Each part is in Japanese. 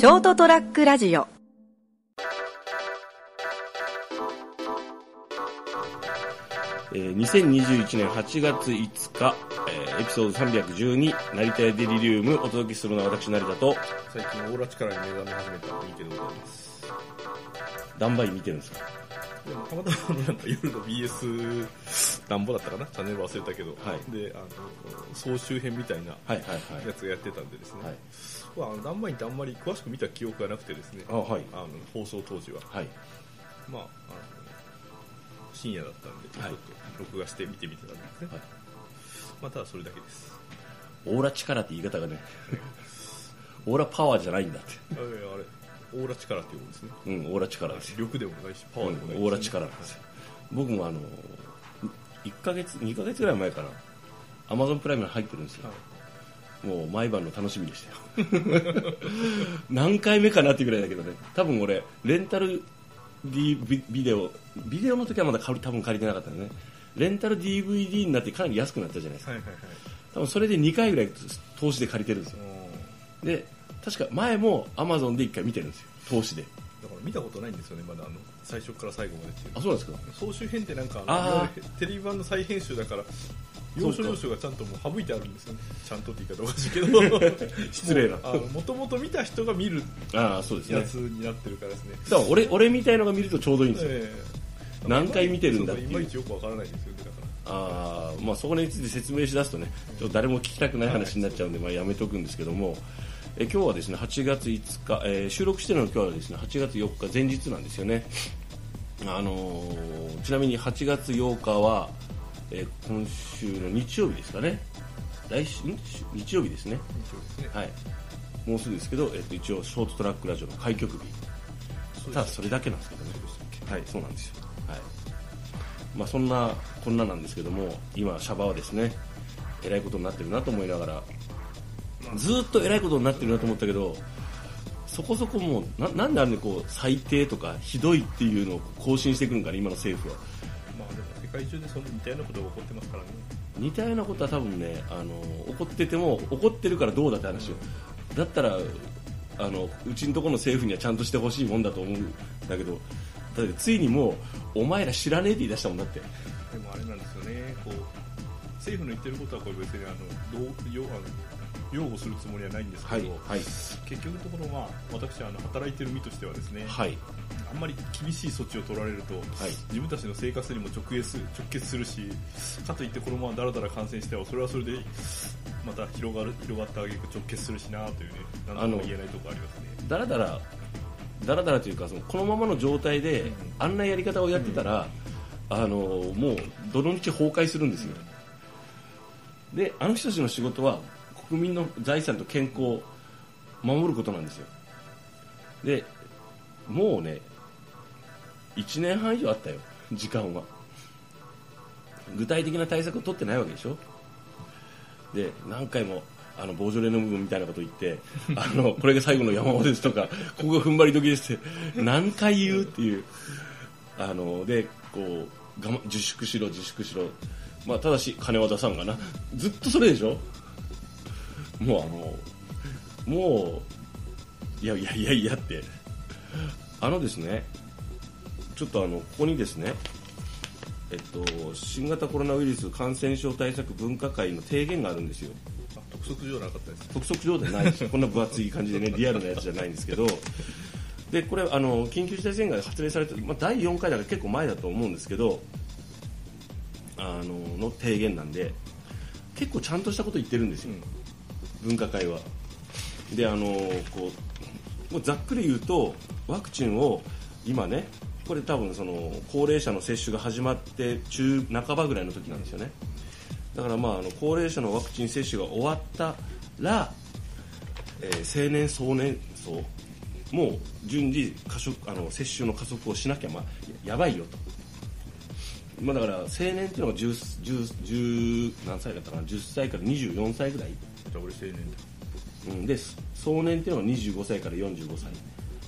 ショートトラックラジオえー2021年8月5日、えーエピソード312成田屋デリリウムお届けするのは私成田と最近オーラ力に目覚め始めた三池でございます。ダンバイン見てるんですか？たまたまあのなんか夜の BS なんぼだったかな？チャンネル忘れたけど、はい。で、あの、総集編みたいなはいはいはい。やつがやってたんでですね、はい。まああのダンバインってあんまり詳しく見た記憶がなくてですね、あはい。あの放送当時は、はい。まあ、あの深夜だったんで、ちょっはい。と録画して見てみてたんですね。はい。まあ、ただそれだけです。オーラ力って言い方がね オーラパワーじゃないんだって。あれ、あれ、オーラ力って言うんですね。うんオーラ力ですよ、力でもないし、パワーでもないうんオーラ力なんですよ。僕もあの1ヶ月2ヶ月ぐらい前かなアマゾンプライムに入ってるんですよ、もう毎晩の楽しみでしたよ。何回目かなってぐらいだけどね。多分俺レンタル、D、ビビデオビデオの時はまだ借り多分借りてなかったんでね。レンタル DVD になってかなり安くなったじゃないですか。はいはいはい。多分それで2回ぐらい投資で借りてるんですよ。で確か前もアマゾンで1回見てるんですよ。投資で。だから見たことないんですよね、まだあの最初から最後までっていう。あそうなんですか？総集編ってなんかあーいわゆるテレビ版の再編集だから要所要所がちゃんともう省いてあるんですよね。ちゃんとって言い方おかしいけど。失礼な。もともと見た人が見るああそうですね。やつになってるからですね。だから俺俺みたいのが見るとちょうどいいんですよ、ええ。何回見てるんだっていまいちよくわからないんですよねだから。あーまあ、そこについて説明しだすとねちょっと誰も聞きたくない話になっちゃうんで、まあ、やめとくんですけどもえ今日はですね8月5日、えー収録してるのは今日はですね8月4日前日なんですよね、あのーちなみに8月8日は、えー今週の日曜日ですかね。来週ん？日曜日ですね。印象ですね。はい。もうすぐですけど、えっと一応ショートトラックラジオの開局日。ただそれだけなんですけどね。はいそうなんですよ。はい。まあそんなこんななんですけども今シャバはですねえらいことになってるなと思いながらずーっとえらいことになってるなと思ったけどそこそこもうななんであれでこう最低とかひどいっていうのを更新してくるんかね今の政府は。まあでも世界中でその似たようなことが起こってますからね。似たようなことは多分ねあの怒ってても怒ってるからどうだって話をだったらあのうちのところの政府にはちゃんとしてほしいもんだと思うんだけどだってついにもうお前ら知らねえって言い出したもんだって。でもあれなんですよねこう政府の言ってることはこれ別にあのどうよあの擁護するつもりはないんですけど、はい結局のところ、まあ、私あの働いてる身としてはですね、はい。あんまり厳しい措置を取られると、はい。自分たちの生活にも直結する直結するしかといってこのままだらだら感染してはそれはそれでまた広がる広がった挙句直結するしなというね何とも言えないところありますね。だらだらだらだらというかそのこのままの状態で、うん。あんなやり方をやってたら、あのもうどの道崩壊するんですよ、であの人たちの仕事は国民の財産と健康を守ることなんですよ。でもうね1年半以上あったよ時間は。具体的な対策を取ってないわけでしょ。で何回もあのボージョレ・ヌーブみたいなこと言って あのこれが最後の山場ですとかここが踏ん張り時ですって何回言うっていう。あのでこう我慢自粛しろ自粛しろ、まあ、ただし金は出さんがな。ずっとそれでしょ。もうあのもういやいやいやいやって。あのですねちょっとあのここにですねえっと、新型コロナウイルス感染症対策分科会の提言があるんですよ。あ督促状なかったです。督促状ではないです。こんな分厚い感じでねリアルなやつじゃないんですけど。でこれあの緊急事態宣言が発令された、まあ、第4回だから結構前だと思うんですけどあのの提言なんで結構ちゃんとしたこと言ってるんですよ、分科会はであのこうもうざっくり言うとワクチンを今ねこれ多分その高齢者の接種が始まって中半ばぐらいの時なんですよね。だからまああの高齢者のワクチン接種が終わったら、えー成年壮年層もう順次加速あの接種の加速をしなきゃまあやばいよと、まあ、だから青年っていうのが 10, 10, 10何歳だったかな？10歳から24歳ぐらいじゃあ俺青年だうん、で壮年っていうのは25歳から45歳。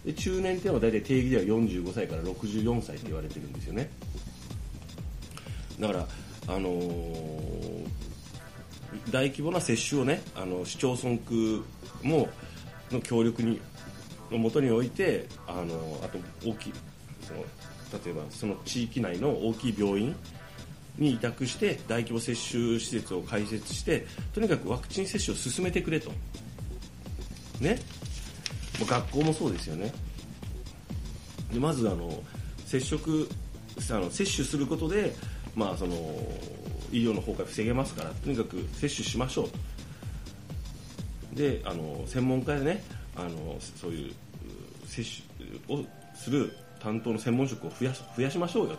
で中年っていうのは大体定義では45歳から64歳って言われてるんですよね。だからあのー大規模な接種をねあの市町村区もの協力にのもとにおいてあのあと大きいその例えばその地域内の大きい病院に委託して大規模接種施設を開設してとにかくワクチン接種を進めてくれと。ね。もう学校もそうですよね。でまずあの接触あの接種することで、まあ、その医療の崩壊を防げますからとにかく接種しましょう。であの専門家でねあのそういう接種をする担当の専門職を増や増やしましょうよ。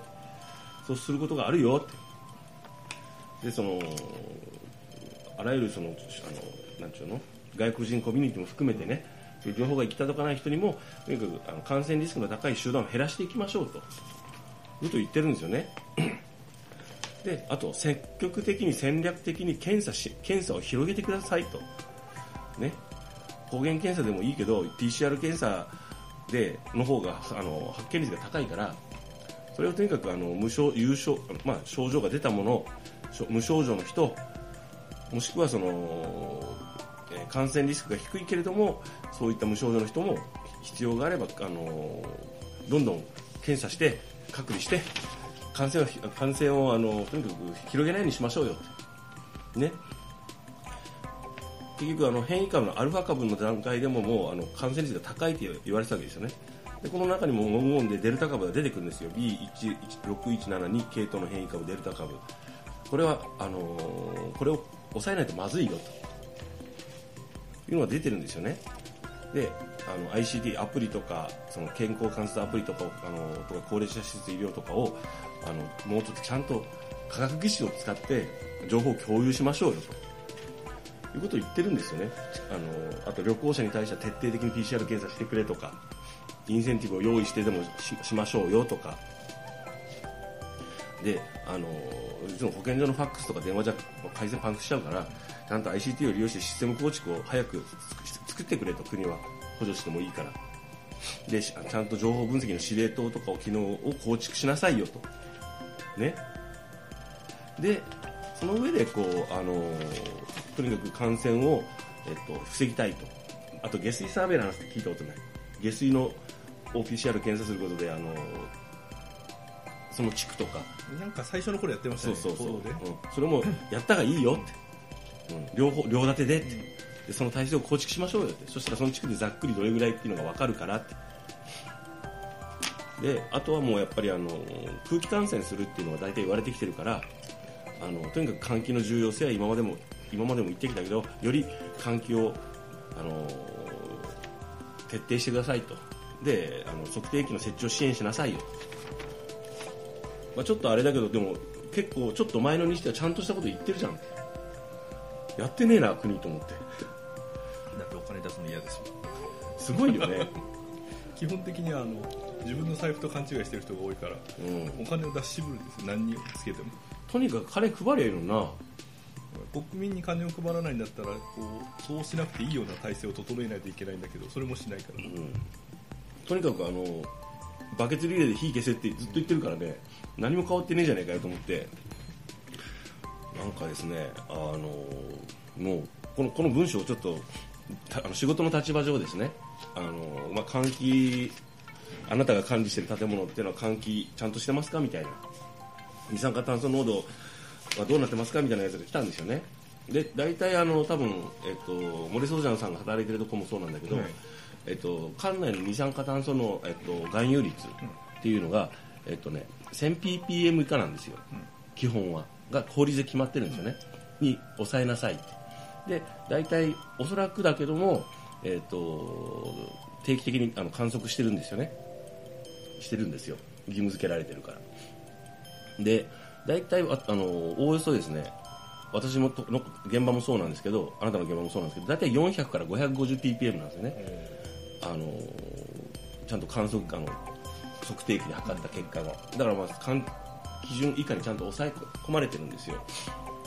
そうすることがあるよって。でそのあらゆるそのあのなんちゅうの？外国人コミュニティも含めてね情報が行き届かない人にもとにかくあの感染リスクの高い集団を減らしていきましょうとうと言ってるんですよね。であと積極的に戦略的に検査し検査を広げてくださいと、ね、抗原検査でもいいけど PCR 検査での方があの発見率が高いからそれをとにかくあの無症有症、まあ、症状が出たものを無症状の人もしくはそのえ感染リスクが低いけれどもそういった無症状の人も必要があればあのどんどん検査して隔離して感染を感染をあのとにかく広げないようにしましょうよね。結局あの変異株のアルファ株の段階でももうあの感染率が高いと言われてたわけですよね。でこの中にも文言でデルタ株が出てくるんですよ。B6172 系統の変異株デルタ株。これはあのこれを抑えないとまずいよと。いうのが出てるんですよね。であの ICT アプリとかその健康観察アプリとかあのとか高齢者施設医療とかをあのもうちょっとちゃんと科学技術を使って情報を共有しましょうよと。いうことを言ってるんですよね。あのあと旅行者に対しては徹底的に PCR 検査してくれとかインセンティブを用意してでもしましょうよとか。であのいつも保健所のファックスとか電話じゃ回線パンクしちゃうからちゃんと ICT を利用してシステム構築を早く作ってくれと国は補助してもいいから。でちゃんと情報分析の司令塔とかを機能を構築しなさいよと。ね。でその上でこうあのとにかく感染を、えっと、防ぎたいと。あと下水サーベランスって聞いたことない。下水の OPCR 検査することであのその地区とか。なんか最初の頃やってましたね。そうそうそう、うん、それもやったがいいよって、うん、両方両立てでって、でその体制を構築しましょうよって。そしたらその地区でざっくりどれぐらいっていうのが分かるからって。であとはもうやっぱりあの空気感染するっていうのが大体言われてきてるからあのとにかく換気の重要性は今までも今までも言ってきたけどより換気をあの徹底してくださいと。であの測定器の設置を支援しなさいよまあ、ちょっとあれだけどでも結構ちょっと前のにしてはちゃんとしたこと言ってるじゃん。やってねえな国と思って。だってお金出すの嫌ですよすごいよね。基本的にはあの自分の財布と勘違いしてる人が多いから、うん、お金を出し渋るんです何につけても。とにかく金配りゃいいのな。国民に金を配らないんだったらこうそうしなくていいような体制を整えないといけないんだけどそれもしないから、うん、とにかくあのバケツリレーで火消せってずっと言ってるからね。何も変わってねえじゃねえかよと思って。なんかですねあのもうこのこの文章をちょっとあの仕事の立場上ですね。あの、まあ、換気あなたが管理している建物っていうのは換気ちゃんとしてますかみたいな。二酸化炭素濃度はどうなってますかみたいなやつが来たんですよね。で大体あの多分、えっと、森総山さんが働いてるとこもそうなんだけど、はい、えっと、館内の二酸化炭素の、えっと、含有率っていうのが、えっとね、1000ppm 以下なんですよ、基本は。が法律で決まってるんですよね、に抑えなさい。ってで大体おそらくだけども、えっと、定期的にあの観測してるんですよね。してるんですよ。義務付けられてるから。で大体あのおおよそですね私もの現場もそうなんですけどあなたの現場もそうなんですけど大体400から 550ppm なんですよね、あのちゃんと観測あの測定器で測った結果が。だからまあ基準以下にちゃんと抑え込まれてるんですよ。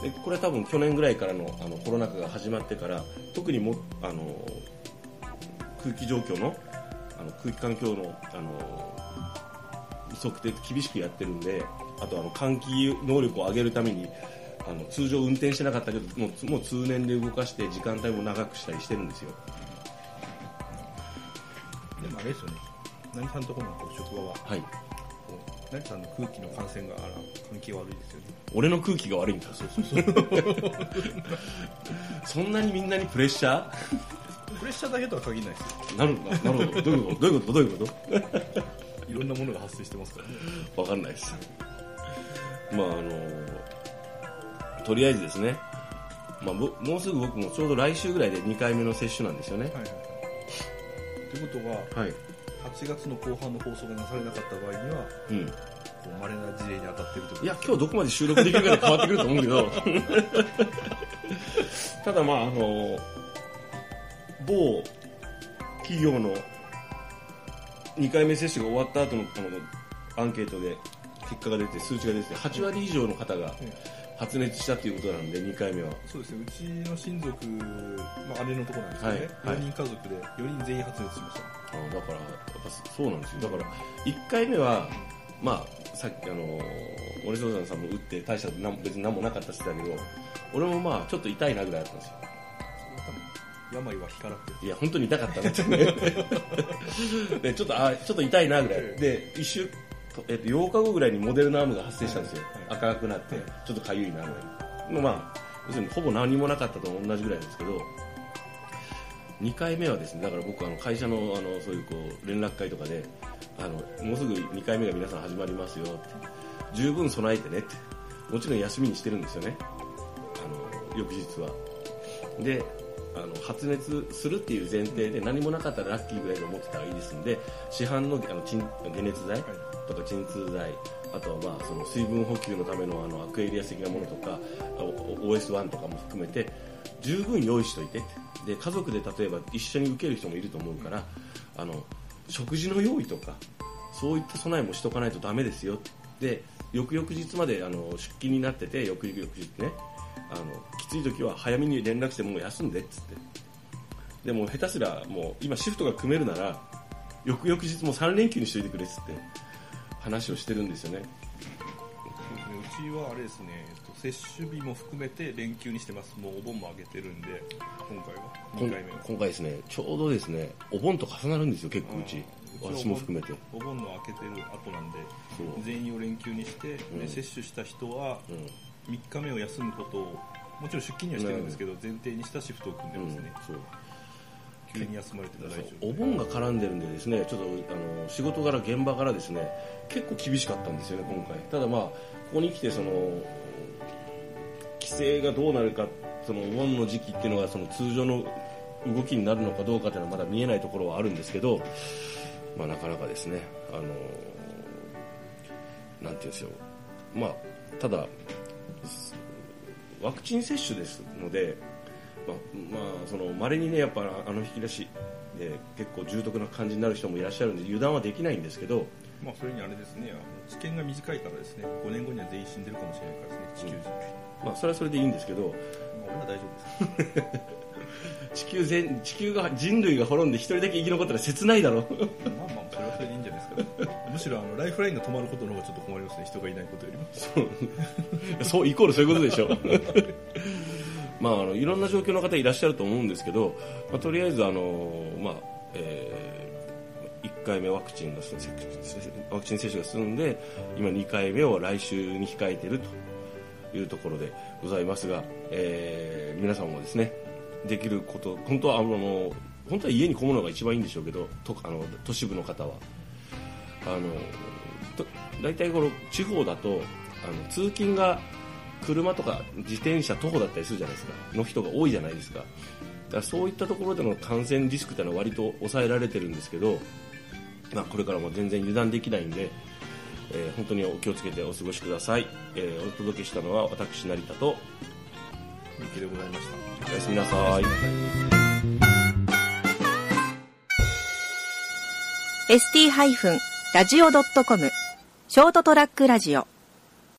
でこれは多分去年ぐらいからのあのコロナ禍が始まってから特にもあの空気状況のあの空気環境のあの測定厳しくやってるんであとあの換気能力を上げるためにあの通常運転してなかったけどもうもう通年で動かして時間帯も長くしたりしてるんですよ。れですよね。何さんとこのこう職場ははい。こう何さんの空気の感染があら関係悪いですよね。俺の空気が悪いんだ。そうそう。そ うそんなにみんなにプレッシャプレッシャーだけとは限らないですよ。ーなるなるほど。どういうこと？どういうこと？どういうこと？いろんなものが発生してますから。ねわかんないです。まああのとりあえずですね、まあ、ぼもうすぐ僕もちょうど来週ぐらいで2回目の接種なんですよね。はいはいということははい。8月の後半の放送がなされなかった場合にはうん。こう稀な事例に当たってるといや、今日どこまで収録できるかで変わってくると思うけど、ただまあ、あの某企業の2回目接種が終わった後のこのアンケートで結果が出て、数値が出て、8割以上の方が発熱したということなんで、2回目は。そうですねうちの親族、まあ、姉のとこなんですけどね、はいはい4人家族で4人全員発熱しましたあだから、やっぱそうなんですよ。だから、1回目は、まあ、さっき、あの、森蔵さんも打って大したなん別に何もなかったって言ってたけど、俺もまあ、ちょっと痛いなぐらいだったんですよ。多分病は気からっていや、本当に痛かったなってね。で、ちょっと、あ、ちょっと痛いなぐらい。で、一週、えっと、8日後ぐらいにモデルナームが発生したんですよ。はい赤くなって、ちょっと痒いなぐらい。のまあ、要するにほぼ何もなかったと同じぐらいですけど、2回目はですね、だから僕あの会社のあのそういうこう連絡会とかで、あのもうすぐ2回目が皆さん始まりますよって、十分備えてねって、もちろん休みにしてるんですよね、あの翌日は。であの発熱するっていう前提で何もなかったらラッキーぐらいで思ってたらいいですんで市販のあの鎮解熱剤とか鎮痛剤あとはまあその水分補給のためのあのアクエリアス的なものとかお OS1 とかも含めて十分用意しといて。で家族で例えば一緒に受ける人もいると思うからあの食事の用意とかそういった備えもしとかないとダメですよで翌々日まであの出勤になってて翌々日ねあのきつい時は早めに連絡してもう休んでっつって。でも下手すらもう今シフトが組めるなら翌々日も3連休にしといてくれっつって話をしてるんですよね。そうちはあれですね、えっと、接種日も含めて連休にしてます。もうお盆も上げてるんで今回は。2今回目は。今回ですねちょうどですねお盆と重なるんですよ結構うち私も含めて。お盆の明けてる後なんで全員を連休にして、うん。で接種した人はうん。3日目を休むことをもちろん出勤にはしてるんですけど、前提にしたシフトを組んでうんますね、急に休まれてたらお盆が絡んでるんでですねちょっとあの仕事柄現場からですね結構厳しかったんですよね今回。ただまあここに来てその規制がどうなるかそのお盆の時期っていうのがその通常の動きになるのかどうかっていうのはまだ見えないところはあるんですけど、まあ、なかなかですね。あのなんていうんですよまあただワクチン接種ですのでまあ、まあ、その稀にねやっぱあの引き出しで結構重篤な感じになる人もいらっしゃるんで油断はできないんですけどまあそれにあれですねあの知見が短いからですね5年後には全員死んでるかもしれないからですね地球人、まあそれはそれでいいんですけどまあ俺は大丈夫です 地球全地球が人類が滅んで一人だけ生き残ったら切ないだろう。まあまあそれはそれでいいんじゃないですか。むしろあのライフラインが止まることの方がちょっと困りますね。人がいないことよりも。そう。イコールそういうことでしょ まああのいろんな状況の方いらっしゃると思うんですけど、まあ、とりあえずあのまあえ1回目ワクチンがワクチン接種が進んで今2回目を来週に控えているというところでございますが、えー皆さんもですねできること本当はあの本当は家にこもるのが一番いいんでしょうけどとあの都市部の方は。あの大体この地方だとあの通勤が車とか自転車徒歩だったりするじゃないですか。の人が多いじゃないですか。だからそういったところでの感染リスクっていうのは割と抑えられてるんですけど、まあ、これからも全然油断できないんで、えー本当にお気をつけてお過ごしください、えーお届けしたのは私成田と三木でござい。ましたおやすみなさい。ST-radio.com ショートトラックラジオ